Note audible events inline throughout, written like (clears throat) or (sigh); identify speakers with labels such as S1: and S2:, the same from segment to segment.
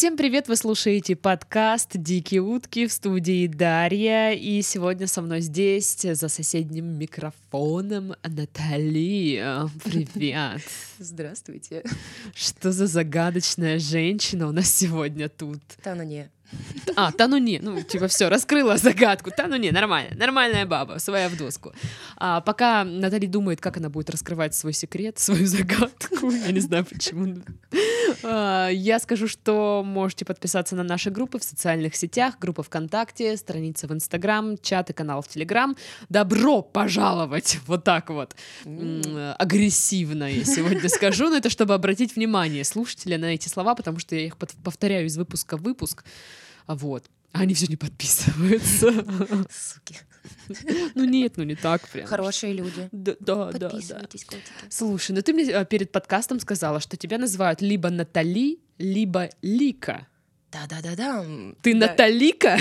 S1: Всем привет! Вы слушаете подкаст «Дикие утки» в студии Дарья. И сегодня со мной здесь, за соседним микрофоном, Натали. Привет! (laughs)
S2: Здравствуйте.
S1: Что за загадочная женщина у нас сегодня тут?
S2: Да, ну не.
S1: А, та ну не, ну типа все, раскрыла загадку. Та ну не, нормально, нормальная баба, своя в доску. А, пока Натали думает, как она будет раскрывать свой секрет, свою загадку, (laughs) я не знаю почему. А, я скажу, что можете подписаться на наши группы в социальных сетях, группа ВКонтакте, страница в Инстаграм, чат и канал в Телеграм. Добро пожаловать! Вот так вот. Агрессивно я сегодня скажу, но это чтобы обратить внимание слушателя на эти слова, потому что я их повторяю из выпуска в выпуск. А Вот. А они все не подписываются.
S2: Суки.
S1: Ну нет, ну не так прям.
S2: Хорошие люди.
S1: Да, да, да, да.
S2: Подписывайтесь, котики.
S1: Слушай, ну ты мне а, перед подкастом сказала, что тебя называют либо Натали, либо Лика.
S2: Да-да-да-да.
S1: Ты
S2: Да.
S1: Наталика?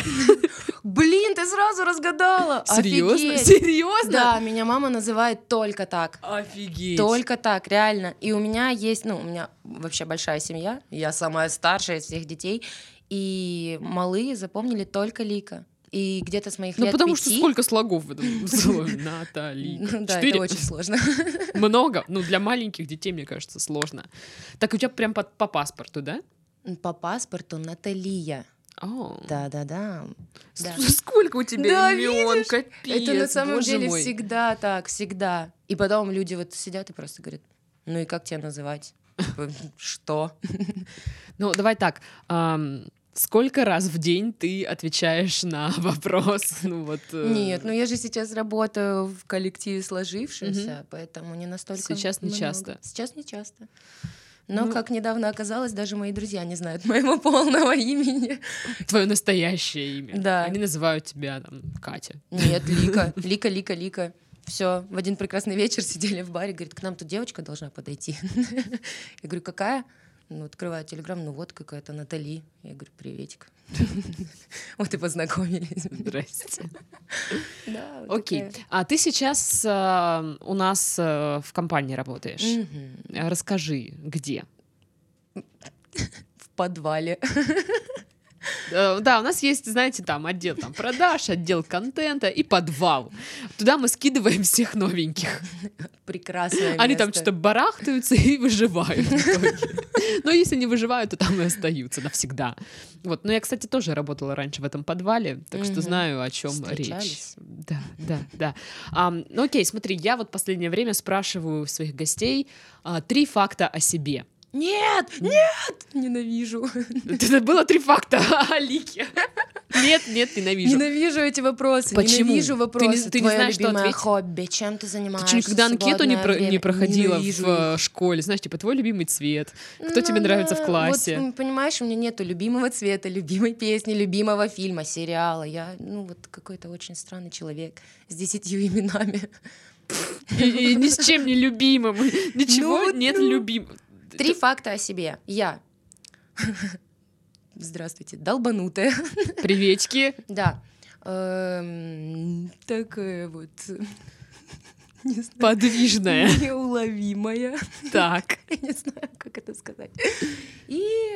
S2: Блин, ты сразу разгадала.
S1: Серьезно?
S2: Офигеть.
S1: Серьезно?
S2: Да, меня мама называет только так.
S1: Офигеть.
S2: Только так, реально. И у меня есть, ну, у меня вообще большая семья. Я самая старшая из всех детей. И малые запомнили только Лика. И где-то с моих
S1: Ну
S2: лет
S1: потому что
S2: пяти-
S1: сколько слогов в этом (laughs) слове?
S2: Ну да,
S1: Четыре?
S2: это очень сложно. (laughs)
S1: Много? Ну для маленьких детей, мне кажется, сложно. Так у тебя прям по, по паспорту, да?
S2: По паспорту Наталия.
S1: О.
S2: Да-да-да. Да.
S1: С- (laughs) Сколько у тебя
S2: Да,
S1: имен,
S2: видишь?
S1: капец,
S2: Это на самом
S1: боже
S2: деле
S1: мой.
S2: всегда так, всегда. И потом люди вот сидят и просто говорят, ну и как тебя называть? Типа, Что?
S1: Ну, давай так. Сколько раз в день ты отвечаешь на (laughs) вопрос? Ну вот. э,
S2: Нет, ну я же сейчас работаю в коллективе сложившемся, поэтому не настолько
S1: Сейчас не
S2: много.
S1: часто.
S2: Сейчас не часто. Но,
S1: Ну-
S2: как недавно оказалось, даже мои друзья не знают моего (laughs) полного имени.
S1: Твое настоящее имя.
S2: Да.
S1: Они называют тебя там Катя.
S2: Нет, Лика, (laughs) Лика, Лика, Лика. Все, в один прекрасный вечер сидели в баре, говорит, к нам тут девочка должна подойти. Я говорю, какая? Ну, открываю телеграм, ну вот какая-то Натали. Я говорю, приветик. (laughs) Вот и познакомились.
S1: Здрасте. (laughs)
S2: Да,
S1: Окей. А ты сейчас э, у нас э, в компании работаешь. Расскажи, где?
S2: В подвале. (laughs)
S1: Э, Да, у нас есть, знаете, там отдел там, продаж, отдел контента и подвал. Туда мы скидываем всех новеньких.
S2: Прекрасное
S1: Они там
S2: место.
S1: что-то барахтаются и выживают. Но если не выживают, то там и остаются навсегда. Вот. Но я, кстати, тоже работала раньше в этом подвале, так что знаю, о чем речь. Да, да, да. Ам, ну окей, смотри, я вот последнее время спрашиваю своих гостей а, три факта о себе.
S2: Нет, нет, ненавижу.
S1: Это было три факта (laughs) о Лике. Нет, нет, ненавижу.
S2: Ненавижу эти вопросы.
S1: Почему?
S2: Ненавижу
S1: Ты не-
S2: вопросы.
S1: ты не знаешь, что ответить?
S2: хобби. Чем ты
S1: Ты
S2: занимаешься?
S1: что, никогда
S2: в
S1: анкету не, про- не проходила
S2: Ненавижу
S1: в э, школе? Знаешь, типа, твой любимый цвет? Кто
S2: Ну
S1: тебе нравится в
S2: да,
S1: классе?
S2: Вот, понимаешь, у меня нету любимого цвета, любимой песни, любимого фильма, сериала. Я, ну, вот какой-то очень странный человек с десятью именами.
S1: И, и ни с чем не любимым. (laughs) Ничего
S2: Ну,
S1: нет
S2: ну.
S1: любимым.
S2: Три факта о себе. Я. (laughs) Здравствуйте, долбанутая. (laughs)
S1: Приветики.
S2: Да. Эм, Такая вот... (laughs)
S1: Подвижная.
S2: неуловимая.
S1: Так.
S2: Я не знаю, как это сказать. И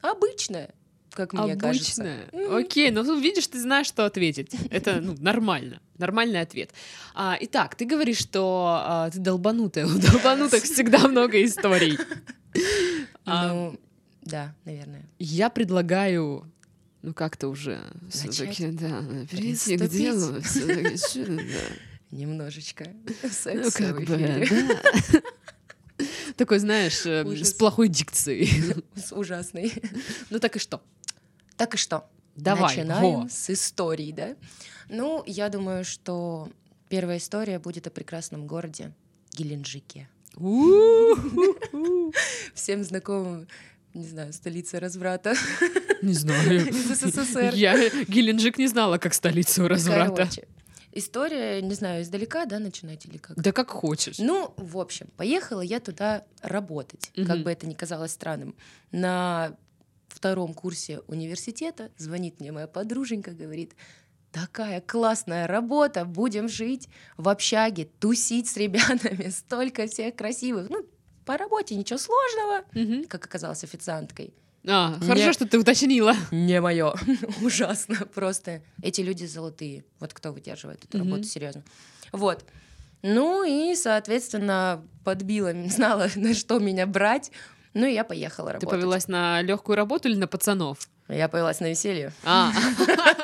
S2: обычная, как мне кажется.
S1: Обычная.
S2: Мгм.
S1: Окей, ну тут видишь, ты знаешь, что ответить. Это ну, (laughs) нормально. Нормальный ответ. А, итак, ты говоришь, что а, ты долбанутая. (laughs) У долбанутых всегда много историй. (laughs) А,
S2: Ну, да, наверное.
S1: Я предлагаю, ну как-то уже все-таки, да, перейти к делу.
S2: Немножечко
S1: Ну, как бы, да. Такой, знаешь, э,
S2: Ужас.
S1: с плохой дикцией.
S2: С ужасной.
S1: Ну так и что?
S2: Так и что?
S1: Давай,
S2: Начинаем
S1: во.
S2: с истории, да? Ну, я думаю, что первая история будет о прекрасном городе Геленджике. Всем знакомым, не знаю, столица разврата
S1: Не знаю. (laughs)
S2: из СССР.
S1: Я Геленджик не знала, как столицу разврата.
S2: Короче, история, не знаю, издалека, да, начинать или как?
S1: Да как хочешь.
S2: Ну, в общем, поехала я туда работать, как бы это ни казалось странным. На втором курсе университета звонит мне моя подруженька, говорит, такая классная работа, будем жить в общаге, тусить с ребятами, (laughs) столько всех красивых. Ну, по работе ничего сложного,
S1: Мгм.
S2: как оказалось официанткой.
S1: А,
S2: Не-
S1: хорошо, что ты уточнила.
S2: Не мое. (laughs) Ужасно. Просто эти люди золотые. Вот кто выдерживает эту
S1: Мгм.
S2: работу, серьезно. Вот. Ну и, соответственно, подбила, (laughs) знала, на что меня брать. Ну и я поехала
S1: Ты
S2: работать.
S1: повелась на легкую работу или на пацанов?
S2: Я повелась на веселье.
S1: А,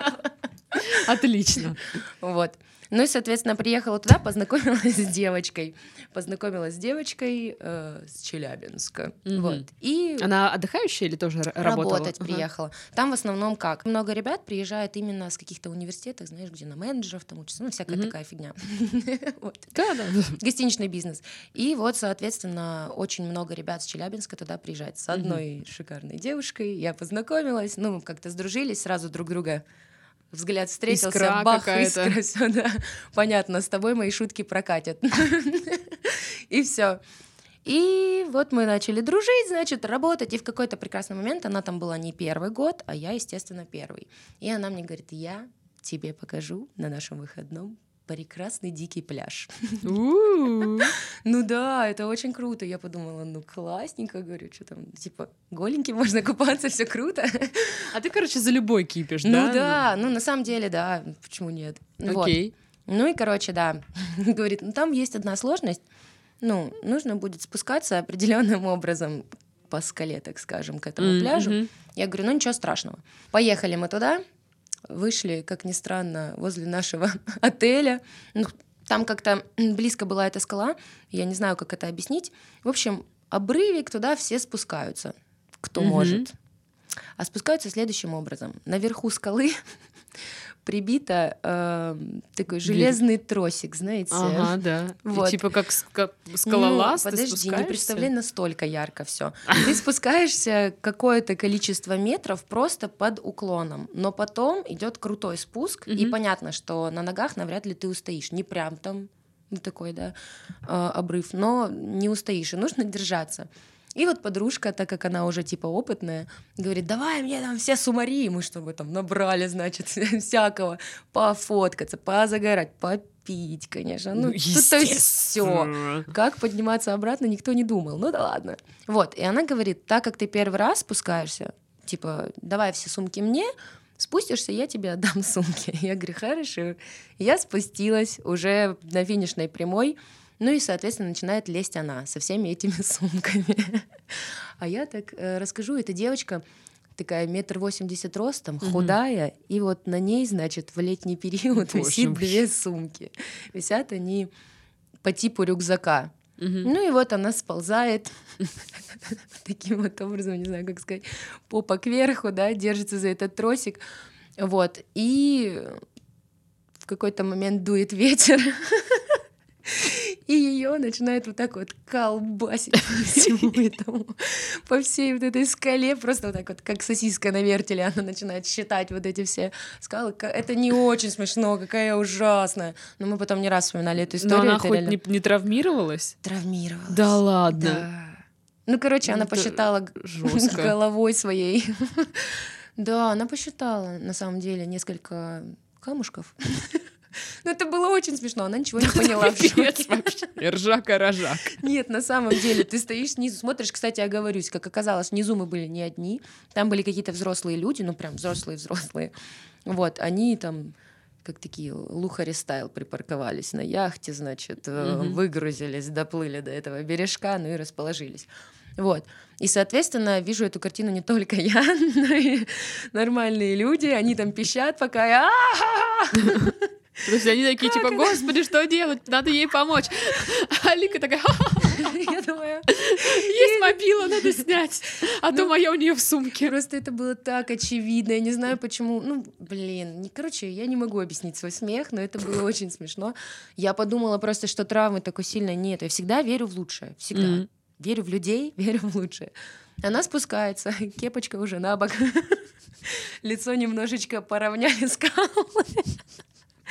S1: (laughs) (laughs) отлично.
S2: Вот. Ну и, соответственно, приехала туда, познакомилась с девочкой. Познакомилась с девочкой э, с Челябинска.
S1: Мгм.
S2: Вот. И
S1: Она отдыхающая или тоже работала?
S2: работать
S1: Ага.
S2: приехала. Там в основном как? Много ребят приезжает именно с каких-то университетов, знаешь, где на менеджеров там учатся, ну, всякая
S1: Мгм.
S2: такая фигня. (laughs) Вот.
S1: Да, да.
S2: Гостиничный бизнес. И вот, соответственно, очень много ребят с Челябинска туда приезжает. С одной шикарной девушкой я познакомилась, ну, мы как-то сдружились, сразу друг друга взгляд встретился,
S1: Искра
S2: бах, (laughs) искра, всё, да. Понятно, с тобой мои шутки прокатят. (laughs) И все. И вот мы начали дружить, значит, работать. И в какой-то прекрасный момент она там была не первый год, а я, естественно, первый. И она мне говорит, я тебе покажу на нашем выходном прекрасный дикий пляж. (laughs) Ну да, это очень круто. Я подумала, ну классненько, говорю, что там, типа, голеньким можно купаться, все круто.
S1: А ты, короче, за любой кипиш, да?
S2: Ну да, ну на самом деле, да, почему нет?
S1: Окей.
S2: Ну и, короче, да, (laughs) говорит, ну там есть одна сложность, ну, нужно будет спускаться определенным образом по скале, так скажем, к этому пляжу. Я говорю, ну ничего страшного. Поехали мы туда, вышли, как ни странно, возле нашего (laughs) отеля. Ну, там как-то близко была эта скала, я не знаю, как это объяснить. В общем, обрывик туда все спускаются, кто
S1: Мгм.
S2: может. А спускаются следующим образом. Наверху скалы (laughs) прибито э, такой железный тросик, знаете.
S1: Ага, да. И
S2: Вот.
S1: типа как ска- скалолаз,
S2: Ну,
S1: ты
S2: подожди, не представляй настолько ярко все. (laughs) Ты спускаешься какое-то количество метров просто под уклоном, но потом идет крутой спуск, и понятно, что на ногах навряд ли ты устоишь. Не прям там такой, да, э, обрыв, но не устоишь, и нужно держаться. И вот подружка, так как она уже типа опытная, говорит, давай мне там все сумари, мы чтобы там набрали, значит, (laughs) всякого, пофоткаться, позагорать, попить, конечно. Ну, тут то есть все. Как подниматься обратно, никто не думал. Ну да ладно. Вот, и она говорит, так как ты первый раз спускаешься, типа, давай все сумки мне, спустишься, я тебе отдам (laughs) сумки. Я говорю, хорошо. Я спустилась уже на финишной прямой, ну и, соответственно, начинает лезть она со всеми этими (laughs) сумками. А я так э, расскажу, эта девочка такая метр восемьдесят ростом, худая, и вот на ней, значит, в летний период (laughs)
S1: Боже
S2: висит
S1: мой.
S2: две сумки. Висят они по типу рюкзака. Ну и вот она сползает (laughs) таким вот образом, не знаю, как сказать, попа кверху, да, держится за этот тросик. Вот. И в какой-то момент дует ветер. (laughs) И ее начинает вот так вот колбасить по всему (laughs) этому, по всей вот этой скале, просто вот так вот, как сосиска на вертеле, она начинает считать вот эти все скалы. Ка- Это не очень смешно, какая ужасная. Но мы потом не раз вспоминали эту
S1: Но
S2: историю.
S1: она
S2: это
S1: хоть
S2: реально
S1: не, не травмировалась?
S2: травмировалась.
S1: Да ладно.
S2: Да. Ну, короче, она
S1: Это
S2: посчитала (laughs)
S1: жестко.
S2: головой своей. Да, она посчитала, на самом деле, несколько камушков. (laughs) Ну, это было очень смешно, она ничего не поняла. в шоке.
S1: вообще. Ржака-рожак. (laughs)
S2: Нет, на самом деле, ты стоишь снизу, смотришь, кстати, оговорюсь, как оказалось, внизу мы были не одни, там были какие-то взрослые люди, ну, прям взрослые-взрослые. Вот, они там как такие лухари стайл припарковались на яхте, значит,
S1: Мгм.
S2: выгрузились, доплыли до этого бережка, ну и расположились. Вот. И, соответственно, вижу эту картину не только я, (laughs) но и нормальные люди. Они там пищат, пока я...
S1: То есть они такие, типа, господи, что делать? Надо ей помочь. (laughs) А Лика такая, «Ха-ха,
S2: Я думаю,
S1: есть мобила, надо снять. А то
S2: Ну,
S1: моя у нее в сумке.
S2: Просто это было так очевидно. Я не знаю, почему. Ну, блин. Не, короче, я не могу объяснить свой смех, но это было очень смешно. Я подумала просто, что травмы такой сильной нет. Я всегда верю в лучшее. Всегда. Верю в людей, (laughs) верю в лучшее. Она спускается, (laughs) кепочка уже на бок. Лицо немножечко поравняли скалы.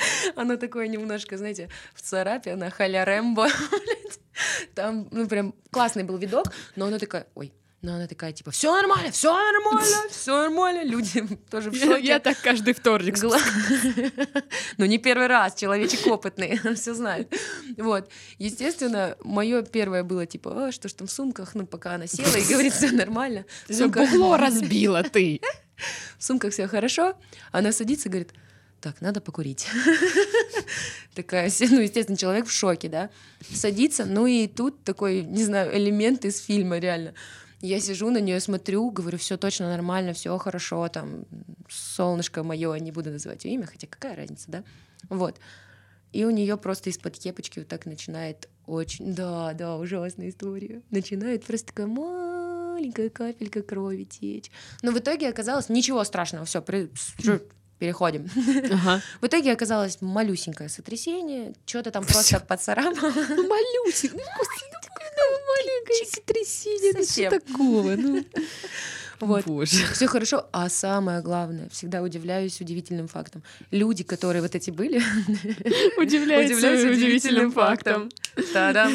S2: (laughs) Оно такое немножко, знаете, в царапе, она халя Рэмбо. (laughs) Там, ну, прям классный был видок, но она такая, ой, Но она такая, типа, все нормально, все нормально, (laughs) все нормально. Люди тоже в шоке.
S1: я так каждый вторник.
S2: Ну, не первый раз, человечек опытный, он все знает. Вот. Естественно, мое первое было типа, а, что ж там в сумках, ну, пока она села и говорит, все нормально. Сумках-
S1: бухло разбила ты.
S2: в сумках все хорошо. Она садится и говорит, так, надо покурить. (laughs) Такая, ну, естественно, человек в шоке, да. Садится, ну и тут такой, не знаю, элемент из фильма, реально. Я сижу на нее, смотрю, говорю, все точно нормально, все хорошо, там, солнышко мое, не буду называть ее имя, хотя какая разница, да? Вот. И у нее просто из-под кепочки вот так начинает очень, да, да, ужасная история. Начинает просто такая маленькая капелька крови течь. Но в итоге оказалось ничего страшного, все, переходим.
S1: Ага. (laughs)
S2: В итоге оказалось малюсенькое сотрясение, что-то там просто поцарапало.
S1: Такое маленькое сотрясение, ну, что (laughs) такого.
S2: Вот.
S1: Боже.
S2: Все хорошо, а самое главное, всегда удивляюсь удивительным фактом. Люди, которые вот эти были, (laughs) Удивляюсь
S1: удивительным фактом.
S2: Та-дам.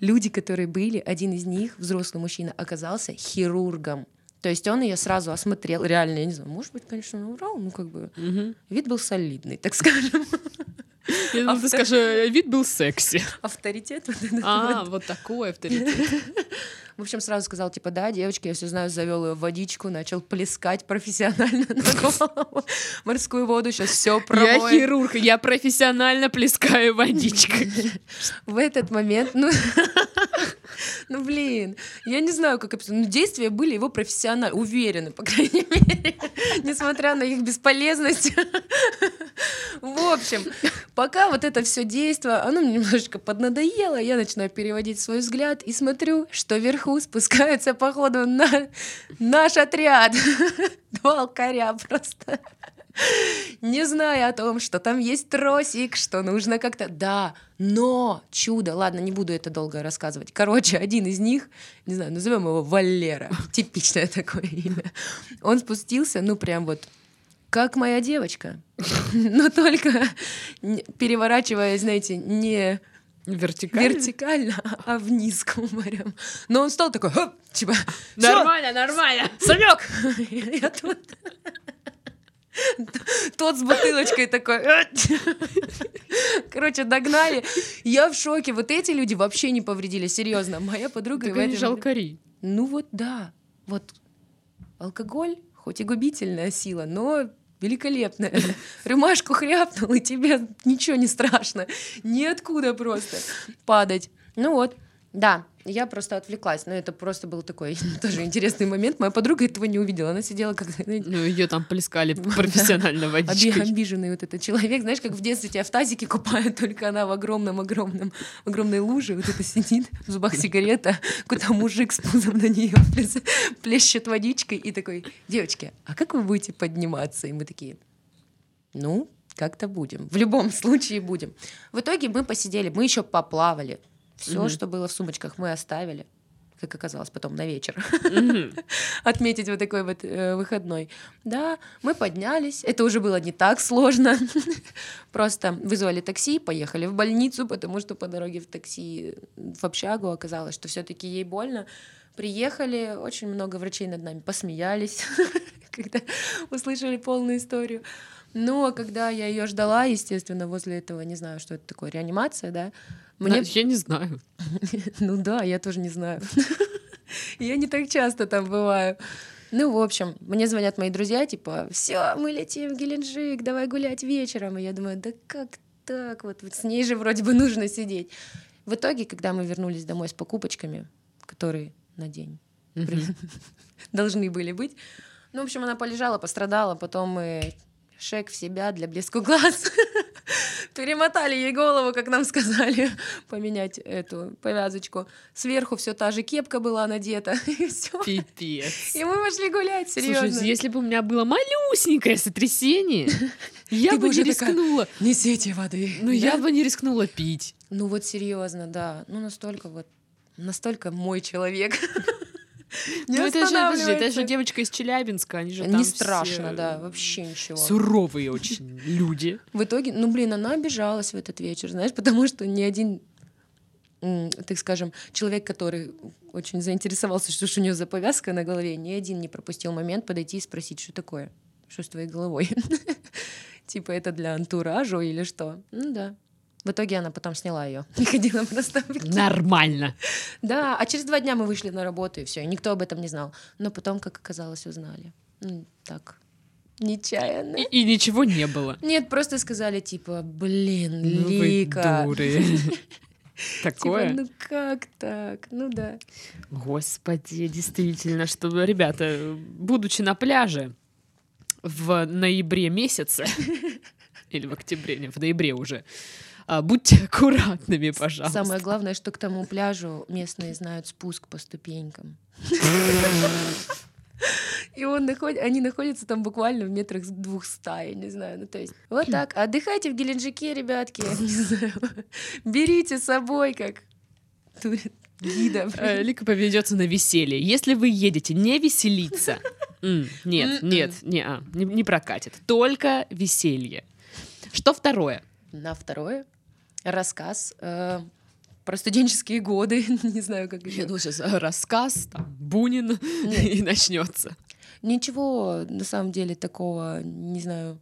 S2: Люди, которые были, один из них, взрослый мужчина, оказался хирургом. То есть он ее сразу осмотрел. Реально, я не знаю, может быть, конечно, наврал, ну как бы
S1: Мгм.
S2: вид был солидный, так скажем. (laughs)
S1: Я думала, ты скажешь, э, вид был секси.
S2: Авторитет. вот этот
S1: А,
S2: вот.
S1: вот такой авторитет. (laughs)
S2: В общем, сразу сказал, типа, да, девочки, я все знаю, завел ее в водичку, начал плескать профессионально на (laughs) морскую воду, сейчас все
S1: Я
S2: промоет.
S1: хирург, я профессионально плескаю водичкой.
S2: В этот момент, ну, ну, блин, я не знаю, как описать. Ну, действия были его профессионально, уверены, по крайней мере, (laughs) несмотря на их бесполезность. В общем, пока вот это все действие, оно мне немножечко поднадоело, я начинаю переводить свой взгляд и смотрю, что вверху спускаются, походу, на наш отряд. (laughs) Два алкаря просто. Не зная о том, что там есть тросик, что нужно как-то... Да, но чудо, ладно, не буду это долго рассказывать. Короче, один из них, не знаю, назовем его Валера, типичное такое имя, он спустился, ну прям вот как моя девочка, (laughs) но только переворачивая, знаете, не
S1: Вертикально?
S2: вертикально, а вниз кумарем. Но он стал такой, «Хоп!» типа, «Всё,
S1: Нормально, нормально.
S2: Санек! (laughs) Я тут... Тот с бутылочкой такой. Короче, догнали. Я в шоке. Вот эти люди вообще не повредили, серьезно. Моя подруга...
S1: Так они
S2: этом-
S1: жалкари.
S2: Ну вот да. Вот алкоголь, хоть и губительная сила, но великолепная. Рюмашку хряпнул, и тебе ничего не страшно. Ниоткуда просто падать. Ну вот, да, я просто отвлеклась, но это просто был такой (laughs) тоже интересный момент. Моя подруга этого не увидела, она сидела как
S1: Ну, ее там плескали (laughs) профессионально водичкой.
S2: обиженный вот этот человек. Знаешь, как в детстве тебя в тазике купают, (laughs) только она в огромном-огромном, огромной луже вот это сидит, в зубах сигарета, куда мужик с пузом на нее плещет водичкой и такой, девочки, а как вы будете подниматься? И мы такие, ну, как-то будем. В любом случае будем. В итоге мы посидели, мы еще поплавали. Все,
S1: Мгм.
S2: что было в сумочках, мы оставили. Как оказалось, потом на вечер
S1: Мгм. (laughs)
S2: отметить вот такой вот э, выходной. Да, мы поднялись. Это уже было не так сложно. (laughs) Просто вызвали такси, поехали в больницу, потому что по дороге в такси в общагу оказалось, что все-таки ей больно. Приехали, очень много врачей над нами посмеялись, (laughs) когда услышали полную историю. Ну, а когда я ее ждала, естественно, возле этого, не знаю, что это такое, реанимация, да, мне
S1: Я не знаю. (laughs)
S2: ну да, я тоже не знаю. (laughs) Я не так часто там бываю. Ну, в общем, мне звонят мои друзья, типа, все, мы летим в Геленджик, давай гулять вечером. И я думаю, да как так? Вот, вот с ней же вроде бы нужно сидеть. В итоге, когда мы вернулись домой с покупочками, которые на день (laughs) должны были быть, ну, в общем, она полежала, пострадала, потом мы шек в себя для блеску глаз. (laughs) Перемотали ей голову, как нам сказали, (laughs) поменять эту повязочку. Сверху все та же кепка была надета. (laughs) И все.
S1: Пипец.
S2: И мы пошли гулять, серьезно.
S1: Слушай, если бы у меня было малюсенькое сотрясение, я бы не рискнула.
S2: Несите воды.
S1: Ну, я бы не рискнула пить.
S2: Ну вот серьезно, да. Ну настолько вот, настолько мой человек. (laughs) Не
S1: Ну, это же, подожди, это же девочка из Челябинска, они же
S2: Не страшно,
S1: все
S2: да, вообще ничего.
S1: Суровые очень (laughs) люди.
S2: В итоге, ну блин, она обижалась в этот вечер, знаешь, потому что ни один так скажем, человек, который очень заинтересовался, что ж у нее за повязка на голове, ни один не пропустил момент подойти и спросить, что такое, что с твоей головой. (laughs) Типа это для антуража или что? Ну да. В итоге она потом сняла ее и ходила просто.
S1: Нормально.
S2: Да, а через два дня мы вышли на работу, и все, никто об этом не знал. Но потом, как оказалось, узнали. М, Так, нечаянно.
S1: И, и ничего не было.
S2: Нет, просто сказали, типа, блин,
S1: Ну вы
S2: Лика.
S1: дуры. (laughs)
S2: Типа,
S1: Такое?
S2: ну как так? Ну да.
S1: Господи, действительно, что, ребята, будучи на пляже в ноябре месяце, (laughs) или в октябре, не, в ноябре уже, а, будьте (laughs) аккуратными, пожалуйста.
S2: Самое главное, что к тому пляжу местные знают спуск по ступенькам. И он наход... они находятся там буквально в метрах двухста, я не знаю. Ну, то есть, вот (clears throat) так. Отдыхайте в Геленджике, ребятки. Не знаю. Берите с собой, как гида.
S1: Э, Лика поведется на веселье. Если вы едете не веселиться, (laughs) нет,
S2: М-м.
S1: нет, не, а, не, не прокатит. Только веселье. Что второе?
S2: На второе рассказ э, про студенческие годы. (laughs) Не знаю, как
S1: Я
S2: еще.
S1: думаю, сейчас рассказ, там, Бунин, (laughs) и начнется.
S2: Ничего, на самом деле, такого, не знаю,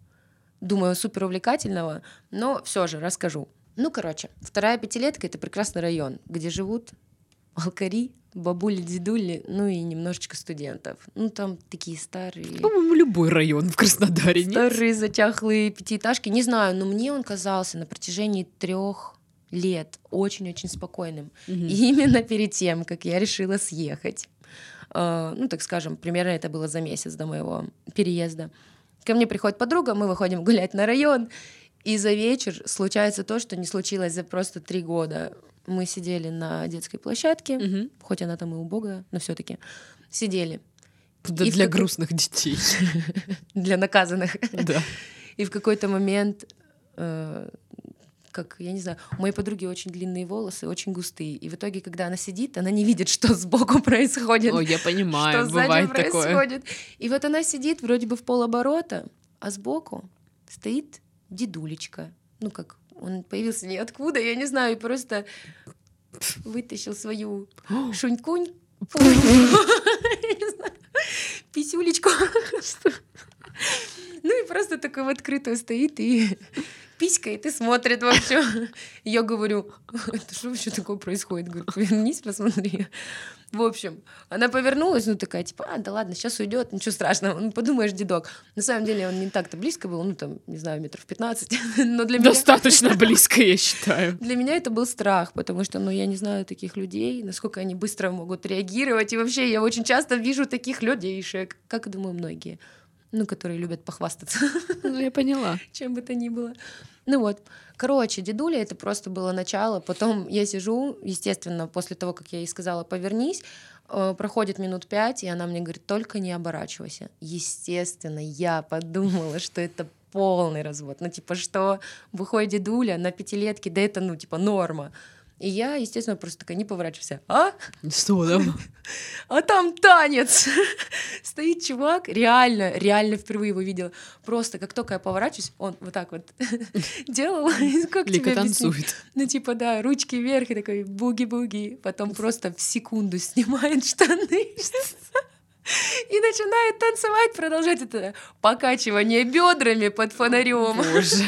S2: думаю, супер увлекательного, но все же расскажу. Ну, короче, вторая пятилетка — это прекрасный район, где живут алкари, бабули, дедули, ну и немножечко студентов. Ну, там такие старые...
S1: По-моему, любой район в Краснодаре, нет?
S2: Старые затяхлые пятиэтажки. Не знаю, но мне он казался на протяжении трех лет очень-очень спокойным.
S1: Мгм.
S2: И именно перед тем, как я решила съехать, э, ну, так скажем, примерно это было за месяц до моего переезда, ко мне приходит подруга, мы выходим гулять на район, и за вечер случается то, что не случилось за просто три года. Мы сидели на детской площадке,
S1: Мгм.
S2: хоть она там и убогая, но все таки сидели
S1: Да
S2: И
S1: для
S2: какой-
S1: грустных детей. (laughs)
S2: для наказанных.
S1: Да.
S2: И в какой-то момент, э, как, я не знаю, у моей подруги очень длинные волосы, очень густые. И в итоге, когда она сидит, она не видит, что сбоку (laughs) происходит,
S1: Ой, я
S2: что
S1: понимаю,
S2: сзади
S1: бывает такое.
S2: происходит. И вот она сидит вроде бы в полоборота, а сбоку стоит дедулечка. Ну как, он появился ниоткуда, я не знаю, и просто вытащил свою (gasps) шунькунь, (laughs) (laughs) я не знаю, писюлечку. Ну и просто такой в открытую стоит и писькает и смотрит вообще. Я говорю, это что вообще такое происходит? Говорю, повернись, посмотри. В общем, она повернулась, ну такая, типа, а, да ладно, сейчас уйдет, ничего страшного. Ну, подумаешь, дедок. На самом деле он не так-то близко был, ну там, не знаю, метров 15. (laughs) Но для меня...
S1: Достаточно (laughs) близко, я считаю.
S2: Для меня это был страх, потому что, ну, я не знаю таких людей, насколько они быстро могут реагировать. И вообще, я очень часто вижу таких людейшек, как, и думаю, многие, ну, которые любят похвастаться,
S1: Ну, я поняла. (laughs)
S2: чем бы то ни было. Ну вот, короче, дедуля это просто было начало. Потом я сижу, естественно, после того, как я ей сказала «повернись», э, проходит минут пять, и она мне говорит, только не оборачивайся. Естественно, я подумала, (laughs) что это полный развод. Ну, типа, что выходит дедуля на пятилетке, да это, ну, типа, норма. И я, естественно, просто такая, не поворачивайся. А?
S1: Что там? (laughs)
S2: А там танец! (laughs) Стоит чувак, реально, реально впервые его видела. Просто как только я поворачиваюсь, он вот так вот (laughs) делал. Как
S1: Лика танцует.
S2: Ну, типа, да, ручки вверх и такой буги-буги. Потом просто в секунду снимает штаны. И начинает танцевать, продолжать это покачивание бедрами под фонарем.
S1: Боже.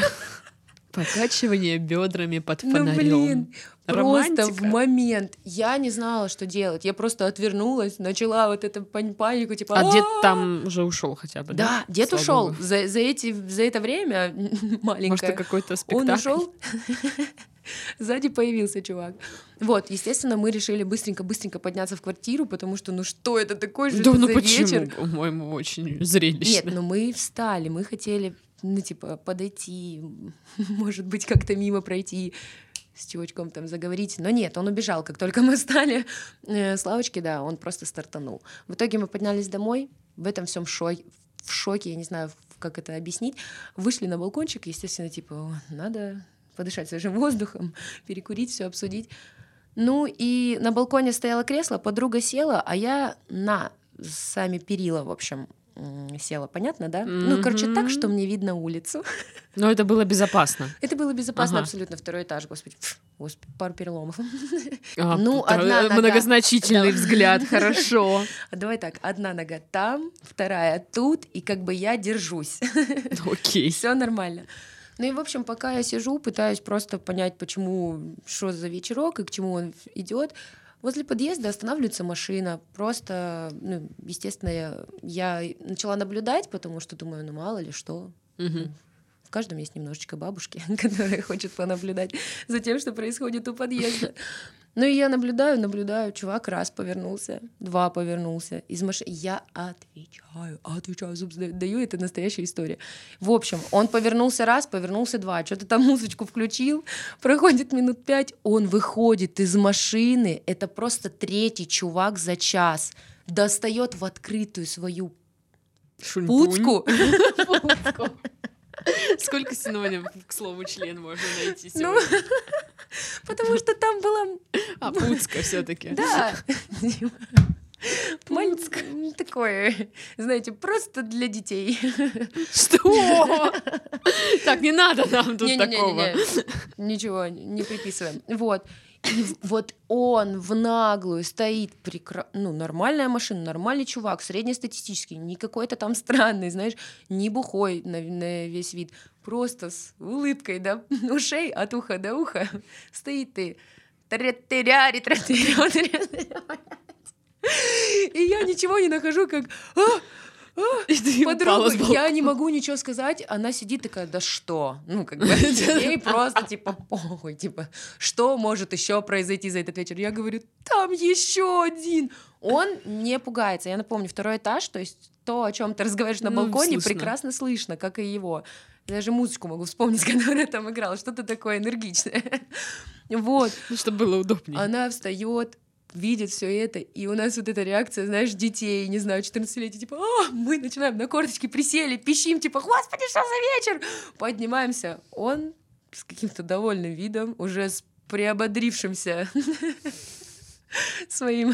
S1: Покачивание бедрами под
S2: Ну,
S1: фонарем.
S2: блин, просто в момент. Я не знала, что делать. Я просто отвернулась, начала вот эту панику, типа...
S1: А дед там уже ушел хотя бы, да?
S2: Да, дед ушел. За, за, эти, за это время (laughs)
S1: Может,
S2: маленькое.
S1: это какой-то
S2: Он
S1: спектакль?
S2: ушел. (laughs) Сзади появился чувак. Вот, естественно, мы решили быстренько-быстренько подняться в квартиру, потому что, ну что это такое же
S1: Да, ну
S2: за
S1: почему?
S2: вечер?
S1: По-моему, очень
S2: Нет,
S1: зрелищно.
S2: ну мы встали, мы хотели, ну, типа, подойти, (laughs) может быть, как-то мимо пройти, с чувачком там заговорить. Но нет, он убежал, как только мы встали э, с лавочки, да, он просто стартанул. В итоге мы поднялись домой, в этом всем шоке, в шоке, я не знаю, как это объяснить. Вышли на балкончик, естественно, типа, «О, надо подышать свежим воздухом, (laughs) перекурить, все обсудить. Ну и на балконе стояло кресло, подруга села, а я на сами перила, в общем, села, понятно, да? Ну, короче, так, что мне видно улицу. (laughs)
S1: Но это было безопасно.
S2: Это было безопасно
S1: Ага.
S2: абсолютно. Второй этаж, господи, господи, пару переломов. (laughs)
S1: А,
S2: Ну, одна нога.
S1: Многозначительный
S2: Да.
S1: взгляд, (laughs) хорошо.
S2: А давай так, одна нога там, вторая тут, и как бы я держусь.
S1: Окей.
S2: Все нормально. Ну и, в общем, пока я сижу, пытаюсь просто понять, почему, что за вечерок и к чему он идет. Возле подъезда останавливается машина. Просто, ну, естественно, я, я начала наблюдать, потому что думаю, ну мало ли что.
S1: Мгм.
S2: В каждом есть немножечко бабушки, (laughs) которая хочет понаблюдать за тем, что происходит у подъезда. Ну и я наблюдаю, наблюдаю. Чувак раз повернулся, два повернулся. Из машины. Я отвечаю, отвечаю, зуб даю. Это настоящая история. В общем, он повернулся раз, повернулся два. Что-то там музычку включил. Проходит минут пять. Он выходит из машины. Это просто третий чувак за час. Достает в открытую свою
S1: Шунь-пунь.
S2: пуцку. (laughs)
S1: Сколько синонимов к слову член можно найти
S2: Ну,
S1: сегодня?
S2: Потому что там была
S1: А, пуцка все таки
S2: Да. Маль- Такое, знаете, просто для детей.
S1: Что? Так, не надо нам тут такого.
S2: Ничего не приписываем. Вот. И вот он в наглую стоит, прекра... ну, нормальная машина, нормальный чувак, среднестатистический, не какой-то там странный, знаешь, не бухой на, на весь вид, просто с улыбкой, да, ушей от уха до уха (laughs) стоит ты. (laughs) И я ничего не нахожу, как «А, (gasps) Подругу, я не могу ничего сказать, она сидит такая, да что? Ну, как бы, (laughs) ей просто, типа, похуй, типа, что может еще произойти за этот вечер? Я говорю, там еще один. Он не пугается. Я напомню, второй этаж, то есть то, о чем ты разговариваешь на
S1: Ну,
S2: балконе,
S1: слышно.
S2: прекрасно слышно, как и его. Даже музычку могу вспомнить, (laughs) которая там играла, что-то такое энергичное. (laughs) Вот.
S1: Ну, чтобы было удобнее.
S2: Она встает, видит все это, и у нас вот эта реакция, знаешь, детей, не знаю, 14-летий, типа, а, мы начинаем на корточки присели, пищим, типа, господи, что за вечер? Поднимаемся. Он с каким-то довольным видом, уже с приободрившимся (laughs) своим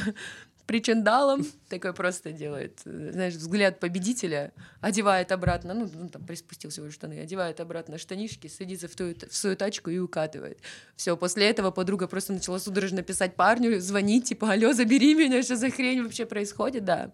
S2: причиндалом, такой просто делает, знаешь, взгляд победителя, одевает обратно, ну, ну, там приспустил всего штаны, одевает обратно штанишки, садится в, ту, в свою тачку и укатывает. Все, после этого подруга просто начала судорожно писать парню, звонить, типа, алло, забери меня, что за хрень вообще происходит, да.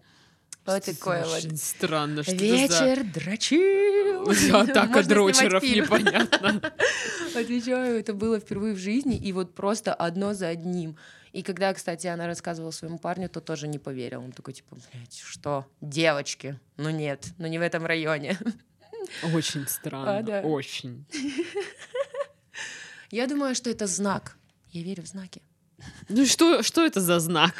S2: Вот
S1: Что
S2: такое вот.
S1: Очень странно, что это за...
S2: Вечер дрочил. (laughs)
S1: Атака дрочеров, непонятно. (laughs)
S2: Отвечаю, это было впервые в жизни, и вот просто одно за одним. И когда, кстати, она рассказывала своему парню, то тоже не поверил. Он такой, типа, блядь, что, девочки? Ну нет, ну не в этом районе.
S1: Очень странно,
S2: А, да.
S1: очень. (laughs)
S2: Я думаю, что это знак. Я верю в знаки.
S1: Ну что, что это за знак?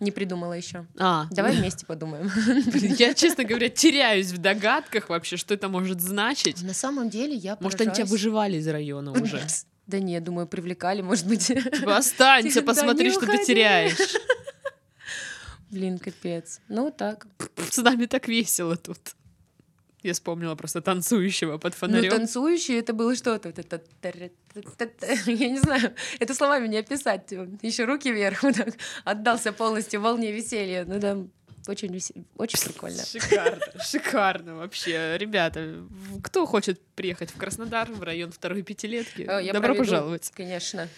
S2: Не придумала еще.
S1: А,
S2: Давай вместе подумаем. (laughs)
S1: я, честно говоря, теряюсь в догадках вообще, что это может значить.
S2: На самом деле я
S1: Может, они тебя
S2: поражаюсь.
S1: выживали из района уже. (laughs)
S2: Да не, я думаю, привлекали, может быть.
S1: Типа, останься,
S2: Да
S1: посмотри, что ты теряешь.
S2: Блин, капец. Ну так.
S1: С нами так весело тут. Я вспомнила просто танцующего под
S2: Ну,
S1: фонарем.
S2: танцующий это было что-то. Вот это. Я не знаю, это словами не описать. Еще руки вверх, вот так отдался полностью волне веселья. Ну да, очень, очень прикольно. (laughs)
S1: Шикарно, шикарно вообще. Ребята, кто хочет приехать в Краснодар, в район второй пятилетки,
S2: Э, я
S1: добро
S2: проведу,
S1: пожаловать.
S2: Конечно.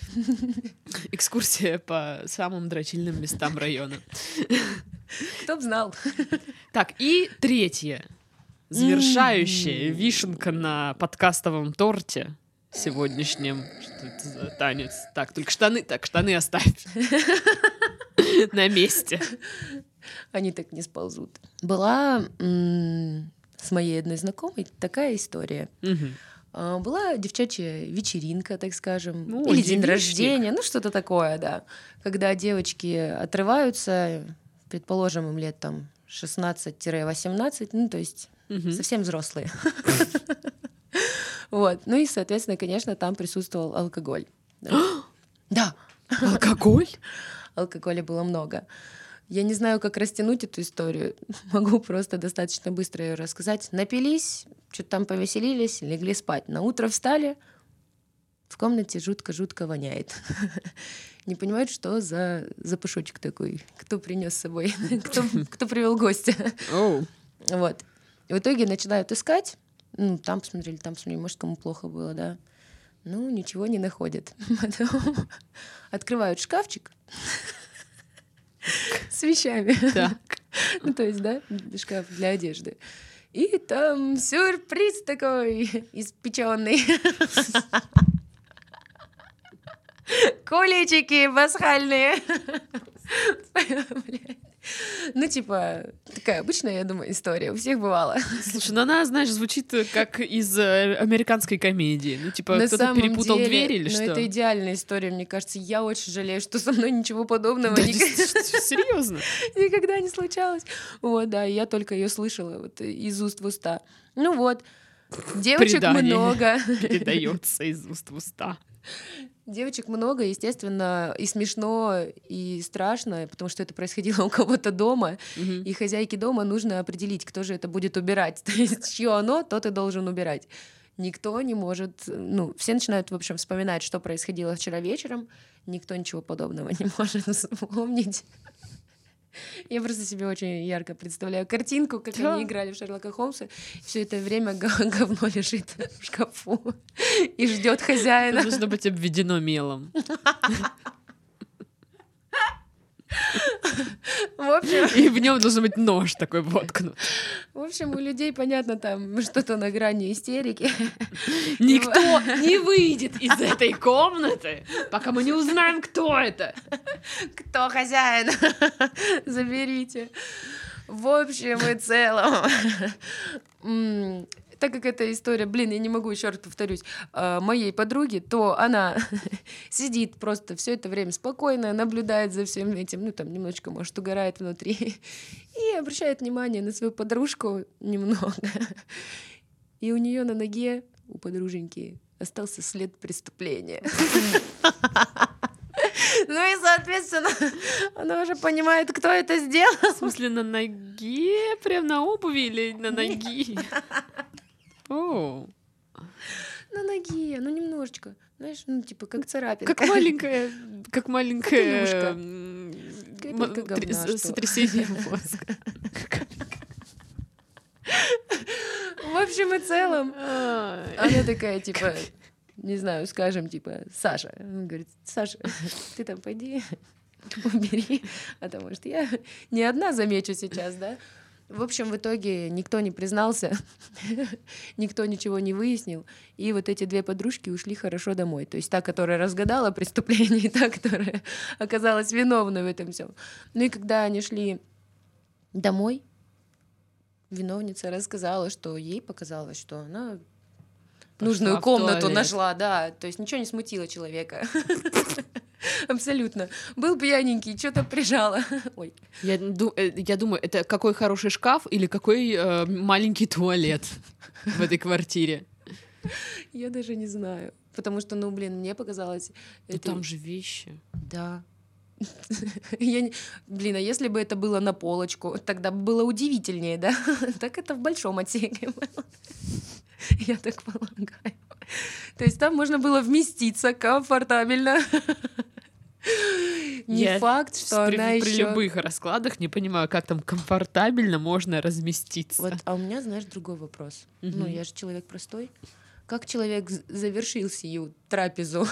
S2: (laughs)
S1: Экскурсия по самым дрочильным местам района.
S2: Кто б знал.
S1: Так, и третье. Завершающая вишенка на подкастовом торте сегодняшнем. Что это за танец? Так, только штаны, так, штаны оставь. (laughs) На месте. (laughs)
S2: Они так не сползут. Была с моей одной знакомой такая история. А, Была девчачья вечеринка, так скажем,
S1: Ну,
S2: или день рождения, ну что-то такое, да. Когда девочки отрываются, предположим, им лет там 16-18, ну то есть
S1: Мгм.
S2: совсем взрослые. (laughs) Вот. Ну и, соответственно, конечно, там присутствовал алкоголь. (gasps) Да,
S1: Алкоголь? (laughs)
S2: алкоголя было много. Я не знаю, как растянуть эту историю. (laughs) Могу просто достаточно быстро ее рассказать. Напились, что-то там повеселились, легли спать. На утро встали, в комнате жутко-жутко воняет. (laughs) Не понимают, что за запашочек такой, кто принес с собой, (laughs) кто, кто привел гостя.
S1: Оу.
S2: Вот. И в итоге начинают искать. Ну, там посмотрели, там посмотрели, может, кому плохо было, да. Ну, ничего не находят. Потом открывают шкафчик (laughs) с вещами.
S1: Так. (laughs)
S2: Ну, то есть, да, шкаф для одежды. И там сюрприз такой испеченный. (laughs) Куличики пасхальные. Блядь. (laughs) Ну, типа, такая обычная, я думаю, история. У всех бывало.
S1: Слушай, ну она, знаешь, звучит э, как из э, американской комедии. Ну, типа, кто-то перепутал
S2: деле,
S1: дверь или
S2: ну,
S1: что?
S2: это идеальная история, мне кажется. Я очень жалею, что со мной ничего подобного
S1: Да,
S2: никогда, (laughs)
S1: серьезно.
S2: никогда не случалось. Вот, да, я только ее слышала вот из уст в уста. Ну вот, девочек
S1: Предание.
S2: много. (laughs)
S1: Передается из уст в уста.
S2: Девочек много, естественно, и смешно, и страшно, потому что это происходило (laughs) у кого-то дома,
S1: Мгм.
S2: и хозяйке дома нужно определить, кто же это будет убирать. (laughs) То есть, чье оно, тот и должен убирать. Никто не может, ну, все начинают, в общем, вспоминать, что происходило вчера вечером, никто ничего подобного не (laughs) может вспомнить. Я просто себе очень ярко представляю картинку, как
S1: Да.
S2: они играли в Шерлока Холмса. Все это время го- (laughs) говно лежит в шкафу (laughs) и ждет хозяина.
S1: Должно быть обведено мелом. (laughs)
S2: В общем,
S1: И в нем должен быть нож такой воткнут.
S2: в общем, у людей, понятно, там что-то на грани истерики.
S1: Никто не выйдет из этой комнаты, пока мы не узнаем, кто это.
S2: Кто хозяин? Заберите. В общем и целом. Так как эта история, блин, я не могу еще раз повторюсь, а, моей подруги, то она (laughs) сидит просто все это время спокойно, наблюдает за всем этим, ну там немножечко, может, угорает внутри, (laughs) и обращает внимание на свою подружку немного. И у нее на ноге, у подруженьки, остался след преступления. (laughs) Ну и, соответственно, она уже понимает, кто это сделал.
S1: В смысле, на ноге? Прям на обуви или на ноги? О,
S2: На ноге, ну немножечко. Знаешь, ну типа как царапинка.
S1: как маленькая, (laughs) как маленькое
S2: Капелюшка.
S1: м,
S2: Капелька говна, что?
S1: сотрясение (laughs) мозга.
S2: В общем и целом, она такая, типа, не знаю, скажем, типа, Саша. Он говорит, Саша, ты там пойди, убери, а то, может, я не одна замечу сейчас, да? В общем, в итоге никто не признался, (laughs) никто ничего не выяснил, и вот эти две подружки ушли хорошо домой. То есть та, которая разгадала (laughs) преступление, и та, которая (laughs) оказалась виновной в этом всем. Ну и когда они шли домой, виновница рассказала, что ей показалось, что она нужную
S1: в
S2: комнату
S1: туалет.
S2: нашла, да. То есть ничего не смутило человека. Абсолютно. Был пьяненький, что-то прижало. (laughs) Ой.
S1: Я, э, я думаю, это какой хороший шкаф или какой э, маленький туалет в этой квартире.
S2: Я даже не знаю. Потому что, ну, блин, мне показалось...
S1: Ну,
S2: это-
S1: там же вещи.
S2: Да. (laughs) Я не- Блин, а если бы это было на полочку, тогда бы было удивительнее, да? (laughs) Так это в большом отсеке было. Я так полагаю. То есть там можно было вместиться комфортабельно. (gasps) Не
S1: Я
S2: факт, что
S1: при,
S2: она
S1: при
S2: еще...
S1: любых раскладах не понимаю, как там комфортабельно можно разместиться.
S2: Вот, а у меня, знаешь, другой вопрос. Ну,
S1: Мгм.
S2: я же человек простой. Как человек завершил сию трапезу?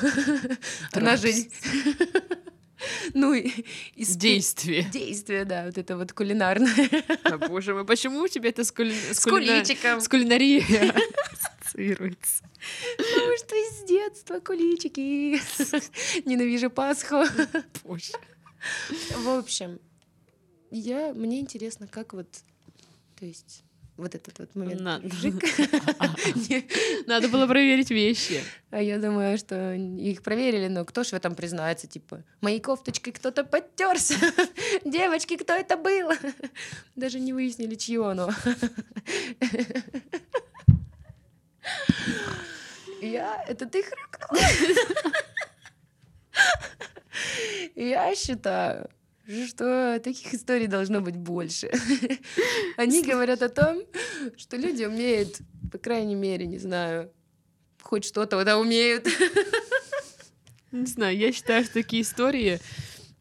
S2: (laughs) Она же... (laughs) (laughs) Ну, и- из
S1: Действие.
S2: Действие, да, вот это вот кулинарное.
S1: А, боже мой, почему у тебя это с, кули...
S2: С
S1: кулина-
S2: куличиком.
S1: с кулинарией ассоциируется?
S2: Потому что из детства куличики. Ненавижу Пасху.
S1: Боже.
S2: В общем, я, мне интересно, как вот, то есть, вот этот вот момент.
S1: Надо.
S2: Жик. Не,
S1: Надо было проверить вещи.
S2: А я думаю, что их проверили, но кто ж в этом признается, типа, моей кофточкой кто-то подтерся. (laughs) Девочки, кто это был? (laughs) Даже не выяснили, чье оно. (laughs) Я... Это ты хрюкнула? Я считаю, что таких историй должно быть больше. (laughs) Они говорят о том, что люди умеют, по крайней мере, не знаю, хоть что-то да умеют. (laughs)
S1: Не знаю, я считаю, что такие истории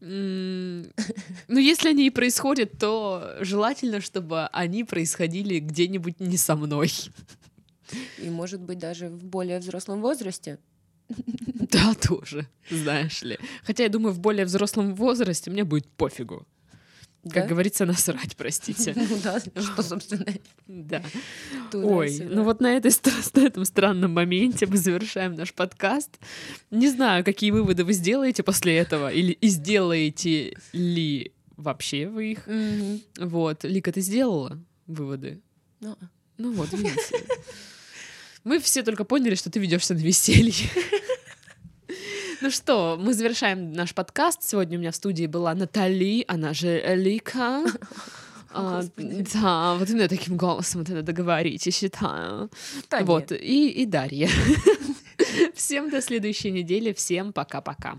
S1: (laughs) Ну, если они и происходят, то желательно, чтобы они происходили где-нибудь не со мной.
S2: И, может быть, даже в более взрослом возрасте. (laughs)
S1: Да, тоже, знаешь ли. Хотя я думаю, в более взрослом возрасте мне будет пофигу. Как
S2: Да?
S1: говорится, насрать, простите. (laughs)
S2: Ну да, что, собственно,
S1: Да. (laughs) Ой, ну вот на, этом странном моменте мы завершаем наш подкаст. Не знаю, какие выводы вы сделаете после этого, или и сделаете ли вообще вы их. Вот, Лика, ты сделала выводы?
S2: Ну,
S1: Ну вот, видите. Мы все только поняли, что ты ведешься на веселье. (laughs) Ну что, мы завершаем наш подкаст. Сегодня у меня в студии была Натали, она же Лика. (laughs) А, да, вот именно таким голосом это надо говорить, я считаю.
S2: да
S1: вот, и, и Дарья. (laughs) Всем до следующей недели, всем пока-пока.